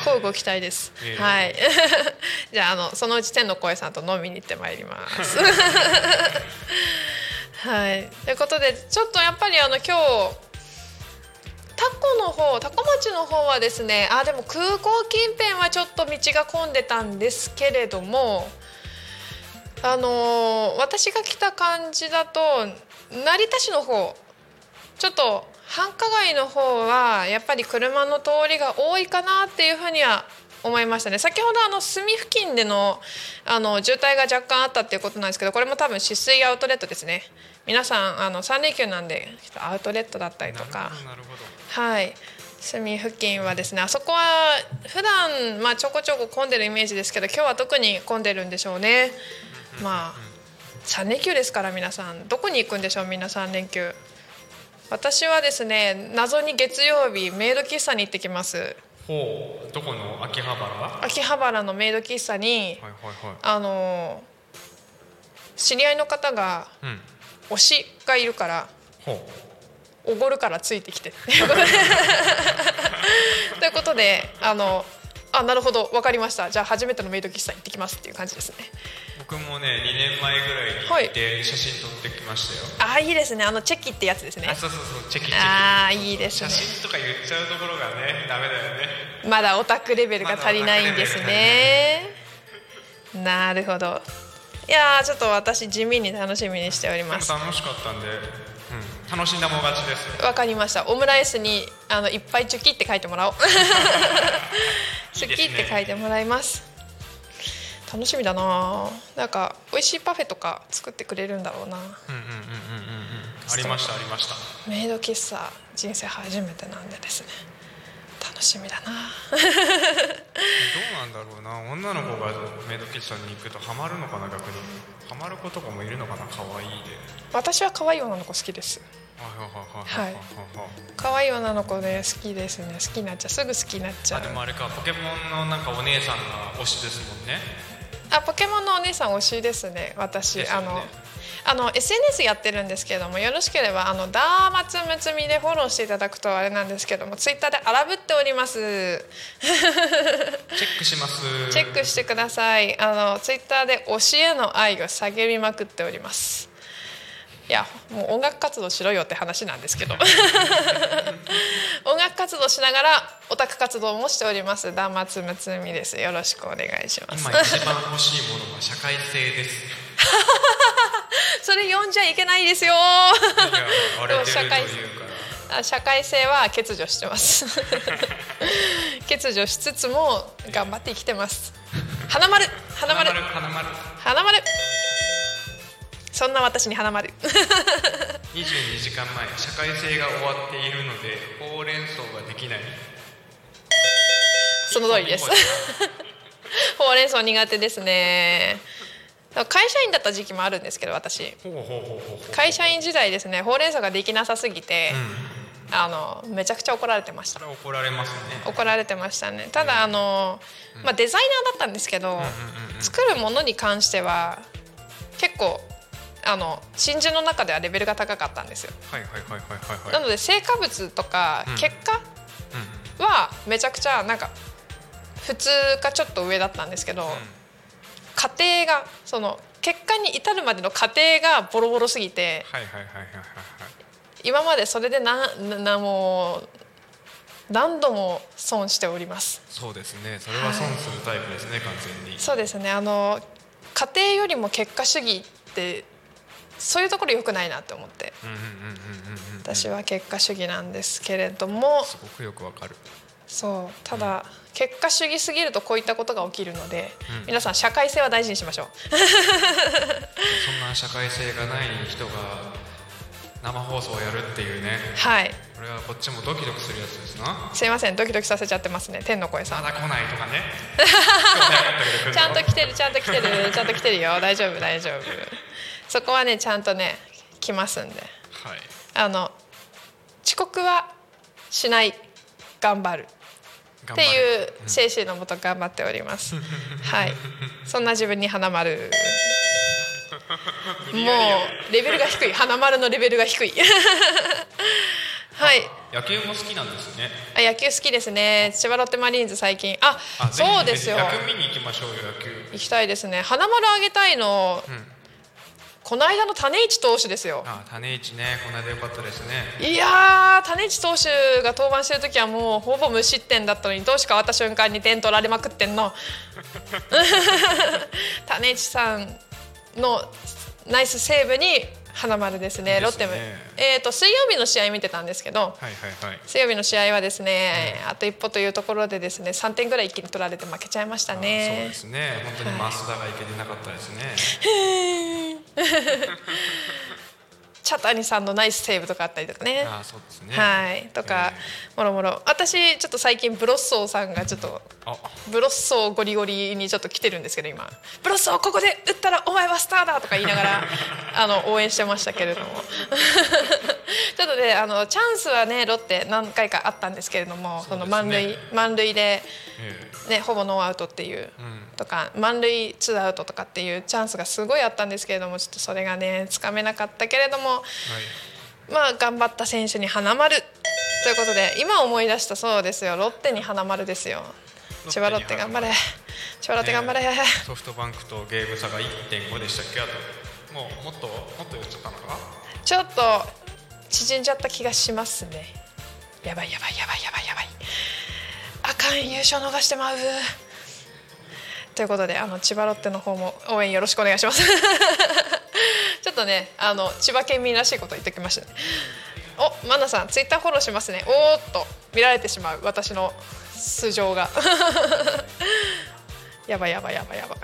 乞うご期待です。はい。じゃああのそのうち天の声さんと飲みに行ってまいります。はい。ということでちょっとやっぱりあの今日タコの方タコ町の方はですねあでも空港近辺はちょっと道が混んでたんですけれどもあのー私が来た感じだと成田市の方ちょっと繁華街の方はやっぱり車の通りが多いかなっていうふうには思いましたね。先ほどあの隅付近でのあの渋滞が若干あったっていうことなんですけどこれも多分止水アウトレットですね。皆さんあの3連休なんでアウトレットだったりとか。はい。隅付近はですねあそこは普段まあちょこちょこ混んでるイメージですけど今日は特に混んでるんでしょうね。まあ3連休ですから皆さん。どこに行くんでしょうみんな3連休私はですね謎に月曜日メイド喫茶に行ってきます。ほうどこの？秋葉原？は秋葉原のメイド喫茶にいはいはい。あの知り合いの方がうん。推しがいるからほう。おごるからついてきて。ということであのあなるほど。分かりました。じゃあ初めてのメイド喫茶行ってきますっていう感じですね。僕もね2年前ぐらいに行って写真撮ってきましたよ、あいいですね。あのチェキってやつですね。あそうそうそうチェキあーいいです写ね真とか言っちゃうところがねダメだよね。まだオタクレベルが足りないんですね。なるほど。いやーちょっと私地味に楽しみにしております。楽しかったんで、うん、楽しんだもん勝ちです。わかりました。オムライスにあのいっぱいチュキって書いてもらおう チュキって書いてもらいます。楽しみだな。なんか美味しいパフェとか作ってくれるんだろうな。うんうんうんうんうんうんありましたありました。メイド喫茶人生初めてなんでですね。楽しみだな。どうなんだろうな。女の子がメイド喫茶に行くとハマるのかな逆に。ハマる子とかもいるのかな。可愛いで。私は可愛い女の子好きですはいはいはいいはい可愛い女の子で好きですね好きになっちゃうすぐ好きになっちゃうでもあれかポケモンのなんかお姉さんが推しですもんねあポケモンのお姉さん推しですね私ねあのあの SNS やってるんですけれどもよろしければあのダーマツムツミでフォローしていただくとあれなんですけどもツイッターで荒ぶっておりますチェックしますチェックしてくださいあのツイッターで推しへの愛を叫びまくっておりますいやもう音楽活動しろよって話なんですけど。音楽活動しながらオタク活動もしております。ダーマツムツミです。よろしくお願いします。今一番欲しいものは社会性です。それ読んじゃいけないですよ。いや割れてるというか。ら あ社会性は欠如してます。欠如しつつも頑張って生きてます。花丸。花丸花丸。花丸そんな私に花丸。22時間前社会性が終わっているのでほうれん草ができない。その通りです ほうれん草苦手ですね。会社員だった時期もあるんですけど私。ほうほうほうほうほう。会社員時代ですね。ほうれん草ができなさすぎて、あのめちゃくちゃ怒られてました。怒られますね。怒られてましたね。ただあの、まあ、デザイナーだったんですけど、作るものに関しては結構あの真珠の中ではレベルが高かったんですよ。はいはいはいはいはいはい。なので成果物とかうん。結果はめちゃくちゃなんか普通かちょっと上だったんですけど、過程がその結果に至るまでの過程がボロボロすぎてはいはいはいはいはいはい。今までそれでなななもう何度も損しております。そうですね。それは損するタイプですね、完全に。そうですね。あの家庭よりも結果主義ってそういうところ良くないなって思って。うんうんうんうんうんうん私は結果主義なんですけれども。すごくよくわかる。そう。ただ結果主義すぎるとこういったことが起きるので皆さん社会性は大事にしましょう。そんな社会性がない人が生放送をやるっていうね。はい。これはこっちもドキドキするやつですな。すいません。ドキドキさせちゃってますね。天の声さん。まだ来ないとかね。ちゃんと来てるちゃんと来てるちゃんと来てるよ。大丈夫大丈夫そこはねちゃんとね来ますんで。はい。あの遅刻はしない頑張る。っていう精神のもと頑張っております。はい、そんな自分に花丸。もうレベルが低い。花丸のレベルが低い。はい。野球も好きなんですね。あ野球好きですね。千葉ロッテマリーンズ最近。あそうですよ。野球見に行きましょうよ野球。行きたいですね。花丸あげたいの、この間の種市投手ですよ。あ種市ね。この間良かったですね。いやー種市投手が登板してる時はもうほぼ無失点だったのに投手変わった瞬間に点取られまくってんの。種市さんのナイスセーブに花丸ですねロッテも、えー、と水曜日の試合見てたんですけどはいはいはい。水曜日の試合はですね、あと一歩というところでですね3点ぐらい一気に取られて負けちゃいましたそうねですね。本当に増田がいけてなかったですね 茶谷さんのナイスセーブとかあったりとかね。あそうですね。はい。とか、もろもろ。私ちょっと最近ブロッソーさんがちょっとあ。ブロッソーゴリゴリにちょっと来てるんですけど今。ブロッソーここで打ったらお前はスターだとか言いながらあの応援してましたけれども ちょっとねあのチャンスはねロッテ何回かあったんですけれどもその満塁満塁で、えね、ほぼノーアウトっていう、とか満塁ツーアウトとかっていうチャンスがすごいあったんですけれどもちょっとそれがねつかめなかったけれどもえはい。まあ頑張った選手に花丸。ということで今思い出したそうですよ。ロッテに花丸ですよ。千葉ロッテ頑張れ。千葉ロッテ頑張れ、ねソフトバンクとゲーム差が1.5でしたっけ？あともうもっともっと言っちゃったのかちょっと縮んじゃった気がしますね。やばいやばいやばいやばいやばい。あかん優勝逃してまう。ということであの千葉ロッテの方も応援よろしくお願いします。ちょっとねあの千葉県民らしいこと言ってきましたね。おマナさんツイッターフォローしますね。おーっと見られてしまう。私の素性が。やばいやばいやばいやばい。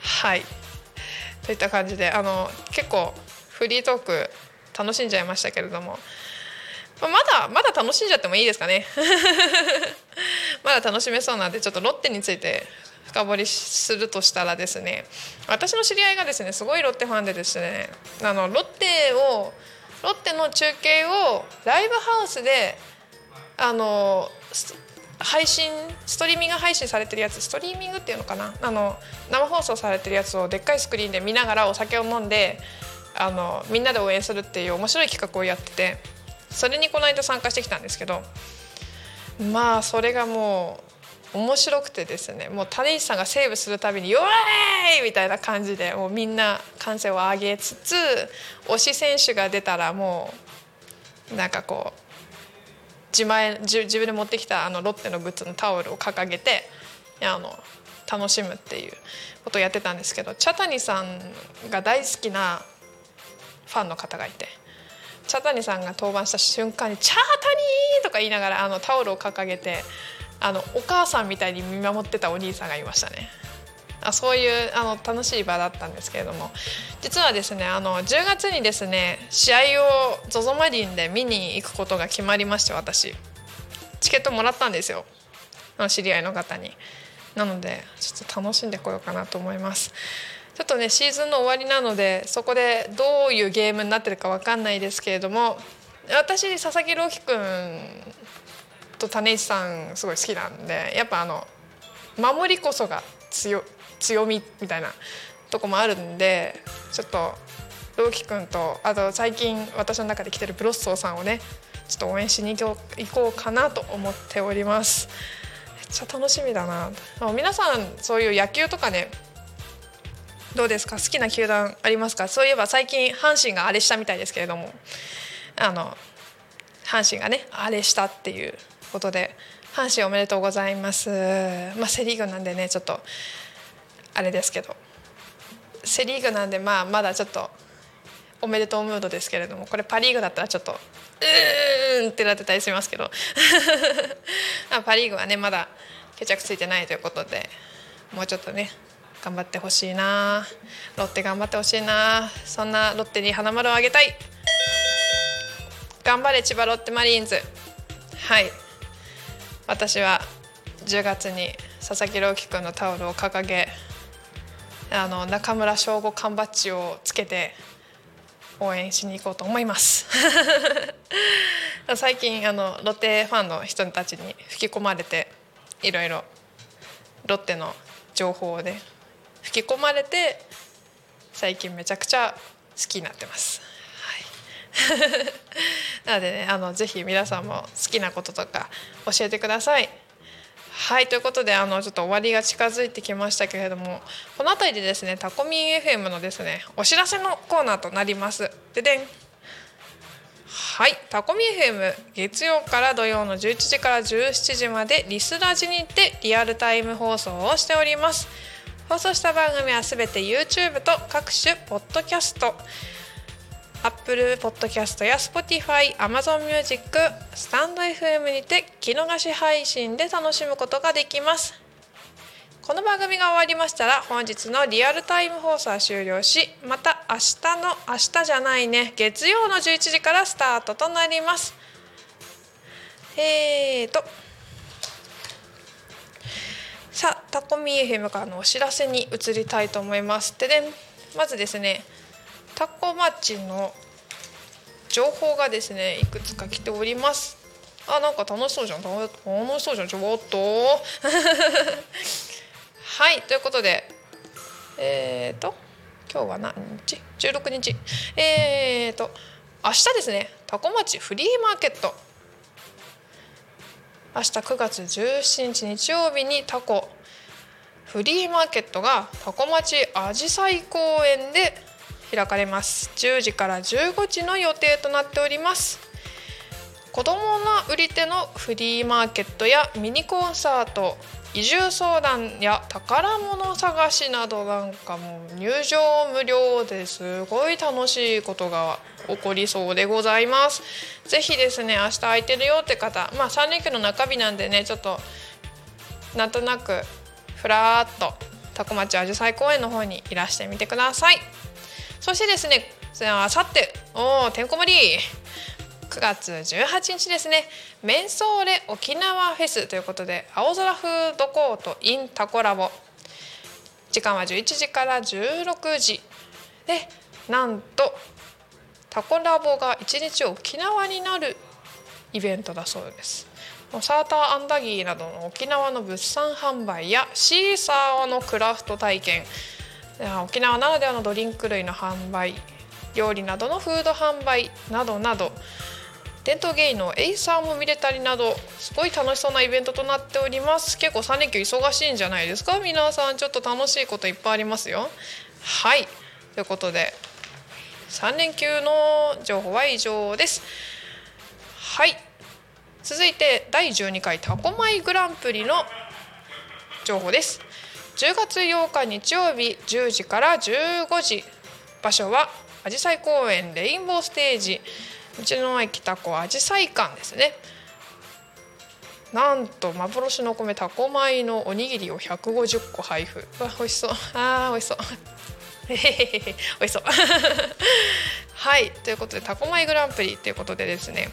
はい。といった感じであの結構フリートーク楽しんじゃいましたけれども。ままだまだ楽しんじゃってもいいですかね。まだ楽しめそうなんでちょっとロッテについて深掘りするとしたらですね。私の知り合いがですねすごいロッテファンでですね。あのロッテをロッテの中継をライブハウスであの配信ストリーミング配信されてるやつストリーミングっていうのかな？あの生放送されてるやつをでっかいスクリーンで見ながらお酒を飲んであのみんなで応援するっていう面白い企画をやっててそれにこの間参加してきたんですけどまあそれがもう面白くてですねもう種市さんがセーブするたびに「よーい!」みたいな感じでもうみんな歓声を上げつつ推し選手が出たらもうなんかこう自前自自分で持ってきたあのロッテのグッズのタオルを掲げてあの楽しむっていうことをやってたんですけど茶谷さんが大好きなファンの方がいて。茶谷さんが登板した瞬間に「茶谷!」とか言いながらあのタオルを掲げてあのお母さんみたいに見守ってたお兄さんがいましたね。あそういうあの楽しい場だったんですけれども。実はですねあの10月にですね試合を ZOZO マリンで見に行くことが決まりまして私。チケットもらったんですよ。知り合いの方に。なのでちょっと楽しんでこようかなと思います。ちょっとねシーズンの終わりなのでそこでどういうゲームになってるかわかんないですけれども私佐々木朗希君と種市さんすごい好きなんでやっぱあの守りこそが強強みみたいなとこもあるんでちょっと朗希君とあと最近私の中で来てるブロッソーさんをねちょっと応援しに行こうかなと思っております。めっちゃ楽しみだな。皆さんそういう野球とかねどうですか？好きな球団ありますか？そういえば最近阪神があれしたみたいですけれども。あの阪神がねあれしたっていうことで阪神おめでとうございます。まあセ・リーグなんでねちょっとあれですけど。セ・リーグなんでまあまだちょっとおめでとうムードですけれどもこれパ・リーグだったらちょっとうーんってなってたりしますけど。パ・リーグはねまだ決着ついてないということでもうちょっとね頑張ってほしいな。ロッテ頑張ってほしいな。そんなロッテに花丸をあげたい。頑張れ千葉ロッテマリーンズ。はい。私は10月に佐々木朗希君のタオルを掲げあの中村翔吾缶バッジをつけて応援しに行こうと思います。最近あのロッテファンの人たちに吹き込まれていろいろロッテの情報をね吹き込まれて最近めちゃくちゃ好きになってます。なのでねあのぜひ皆さんも好きなこととか教えてください。はいということであのちょっと終わりが近づいてきましたけれどもこの辺りでですねタコミン FM のですねお知らせのコーナーとなります。ででんはいタコミ FM 月曜から土曜の11時から17時までリスラジにてリアルタイム放送をしております放送した番組はすべて YouTube と各種ポッドキャスト。Apple Podcast や Spotify、Amazon Music、スタンド FM にて聞き逃し配信で楽しむことができます。この番組が終わりましたら本日のリアルタイム放送は終了しまた明日の明日じゃないね月曜の11時からスタートとなります。えーとさあタコミ FM からのお知らせに移りたいと思います。ででまずですねタコ町の情報がですねいくつか来ております。あなんか楽しそうじゃん。楽しそうじゃん。ちょっと はいということでえっ、ー、と今日は何日 ?16 日。えっ、ー、と明日ですねタコ町フリーマーケット。明日9月17日日曜日にタコフリーマーケットがタコ町あじさい公園で開かれます。10時から15時の予定となっております。子どもの売り手のフリーマーケットやミニコンサート移住相談や宝物探しなどなんかも入場無料ですごい楽しいことが起こりそうでございます。ぜひですね明日空いてるよって方まあ3連休の中日なんでねちょっとなんとなくふらっと多古町あじさい公園の方にいらしてみてください。そしてですねあさっておてんこ盛り。9月18日ですね。メンソーレ沖縄フェスということで青空フードコート in タコラボ。時間は11時から16時でなんとタコラボが1日沖縄になるイベントだそうです。サーターアンダギーなどの沖縄の物産販売やシーサーのクラフト体験。沖縄ならではのドリンク類の販売料理などのフード販売などなど。伝統芸能エイサーも見れたりなどすごい楽しそうなイベントとなっております。結構3連休忙しいんじゃないですか？皆さんちょっと楽しいこといっぱいありますよ。はい。ということで3連休の情報は以上です。はい。続いて第12回タコマイグランプリの情報です。10月8日日曜日10時から15時場所はあじさい公園レインボーステージ。道の駅タコあじさい館ですね。なんと幻の米タコ米のおにぎりを150個配布。わ美味しそう。あー美味しそう。美味しそう。はい。ということでタコ米グランプリということでですね。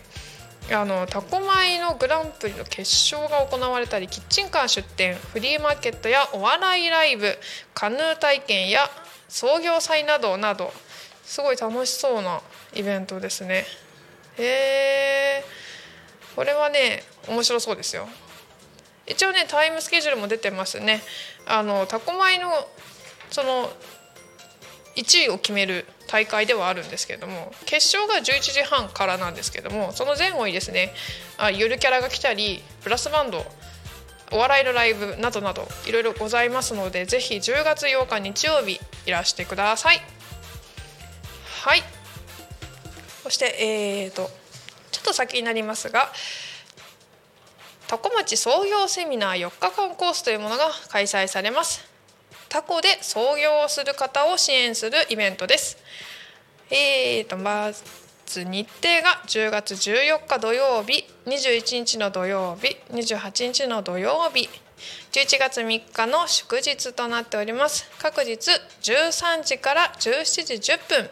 あのタコ米のグランプリの決勝が行われたりキッチンカー出店フリーマーケットやお笑いライブカヌー体験や創業祭などなどすごい楽しそうなイベントですね。へえこれはね面白そうですよ。一応ねタイムスケジュールも出てますね。あのタコ米のその1位を決める大会ではあるんですけれども決勝が11時半からなんですけどもその前後にですねあゆるキャラが来たりブラスバンドお笑いのライブなどなどいろいろございますのでぜひ10月8日日曜日いらしてください。はい。そしてえーとちょっと先になりますがタコ町創業セミナー4日間コースというものが開催されます。タコで創業をする方を支援するイベントです。えーとまず日程が10月14日土曜日21日の土曜日28日の土曜日11月3日の祝日となっております。各日13時から17時10分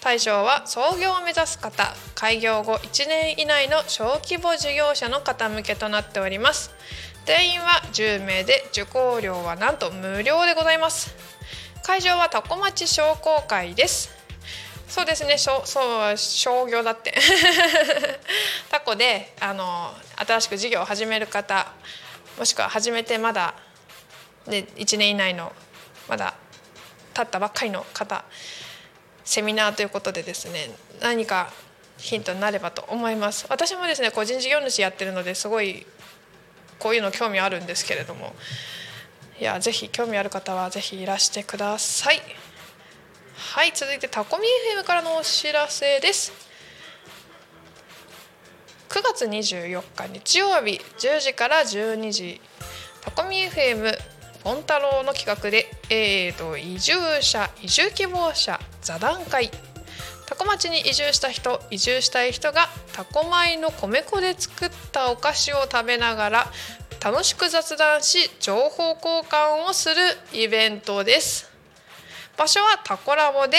対象は創業を目指す方開業後1年以内の小規模事業者の方向けとなっております。定員は10名で受講料はなんと無料でございます。会場はタコ町商工会です。そうですね。そう商業だって。タコであの新しく事業を始める方もしくは始めてまだ、ね、1年以内のまだ経ったばっかりの方セミナーということでですね何かヒントになればと思います。私もですね個人事業主やってるのですごいこういうの興味あるんですけれども。いやぜひ興味ある方はぜひいらしてください。はい続いてタコミ FM からのお知らせです。9月24日日曜日10時から12時タコミ FM ポン太郎の企画で、えーと、移住者移住希望者座談会。多古町に移住した人移住したい人が多古米の米粉で作ったお菓子を食べながら楽しく雑談し情報交換をするイベントです。場所はタコラボで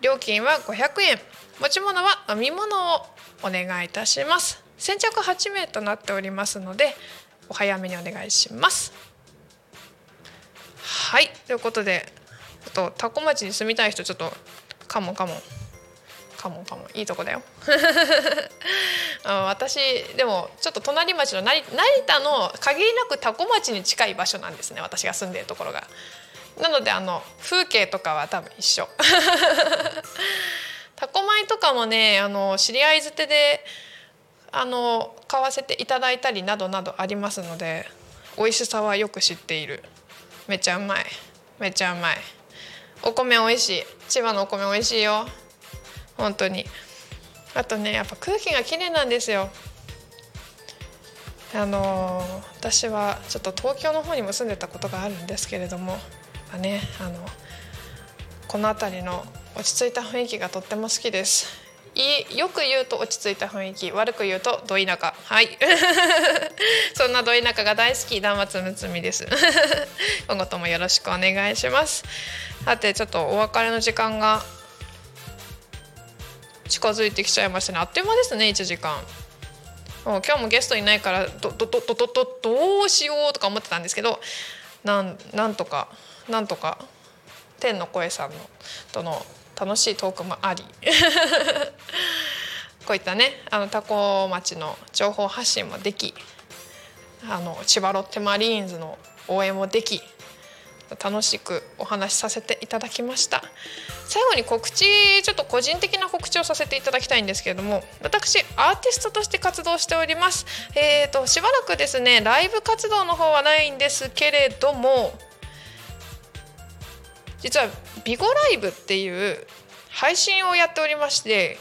料金は500円。持ち物は飲み物をお願いいたします。先着8名となっておりますのでお早めにお願いします。はい。ということでちょっとタコ町に住みたい人ちょっとカモカモカモカモいいとこだよ。私でもちょっと隣町の成田の限りなくタコ町に近い場所なんですね。私が住んでるところが。なのであの風景とかは多分一緒。タコ米とかもねあの知り合い捨てであの買わせていただいたりなどなどありますので美味しさはよく知っている。めっちゃうまい。めっちゃうまい。お米美味しい。千葉のお米美味しいよ。本当に。あとねやっぱ空気が綺麗なんですよ。あの私はちょっと東京の方にも住んでたことがあるんですけれどもまあねあのこの辺りの落ち着いた雰囲気がとっても好きです。いよく言うと落ち着いた雰囲気悪く言うとど田舎。はい。そんなど田舎が大好き断末むつみです。今後ともよろしくお願いします。さてちょっとお別れの時間が近づいてきちゃいましたね。あっという間ですね1時間。もう今日もゲストいないからどどどどどどどうしようとか思ってたんですけどなんなんとかなんとか天の声さんのとの楽しいトークもあり。こういったねあの多古町の情報発信もできあの千葉ロッテマリーンズの応援もでき楽しくお話しさせていただきました。最後に告知ちょっと個人的な告知をさせていただきたいんですけれども私アーティストとして活動しております。えーとしばらくですねライブ活動の方はないんですけれども実はビゴライブっていう配信をやっておりまして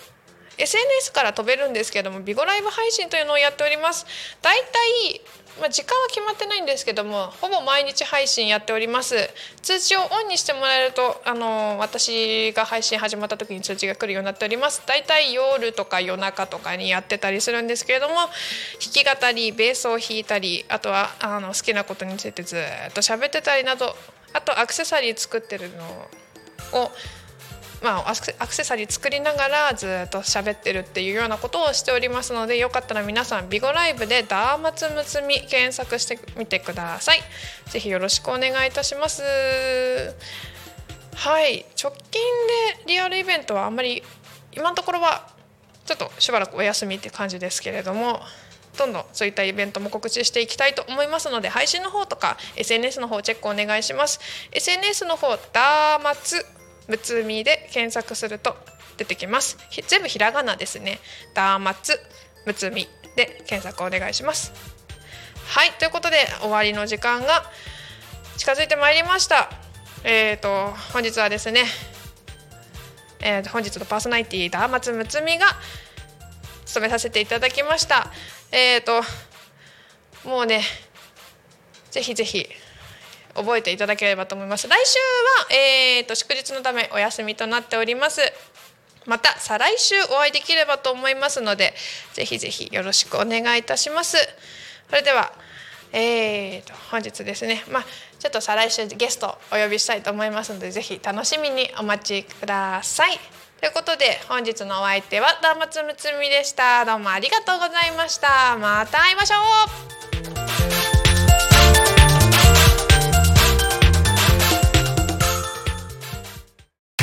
SNS から飛べるんですけどもビゴライブ配信というのをやっております。だいたいまあ、時間は決まってないんですけどもほぼ毎日配信やっております。通知をオンにしてもらえるとあの私が配信始まった時に通知が来るようになっております。だいたい夜とか夜中とかにやってたりするんですけれども弾き語りベースを弾いたりあとはあの好きなことについてずっと喋ってたりなどあとアクセサリー作ってるのをまあ、アクセサリー作りながらずっと喋ってるっていうようなことをしておりますのでよかったら皆さんビゴライブでダーマツムツミ検索してみてください。ぜひよろしくお願いいたします。はい。直近でリアルイベントはあんまり今のところはちょっとしばらくお休みって感じですけれどもどんどんそういったイベントも告知していきたいと思いますので配信の方とか SNS の方チェックお願いします。SNS の方ダーマツむつみで検索すると出てきます。全部ひらがなですね。ダーマツむつみで検索お願いします。はいということで終わりの時間が近づいてまいりました。えっ、ー、と本日はですねえー、本日のパーソナリティダーマツむつみが務めさせていただきました。えっ、ー、ともうねぜひぜひ覚えていただければと思います。来週は、えーと、祝日のためお休みとなっております。また再来週お会いできればと思いますのでぜひぜひよろしくお願いいたします。それではえーと、本日ですね。まあちょっと再来週ゲストお呼びしたいと思いますのでぜひ楽しみにお待ちください。ということで本日のお相手はダーマツムツミでした。どうもありがとうございました。また会いましょう。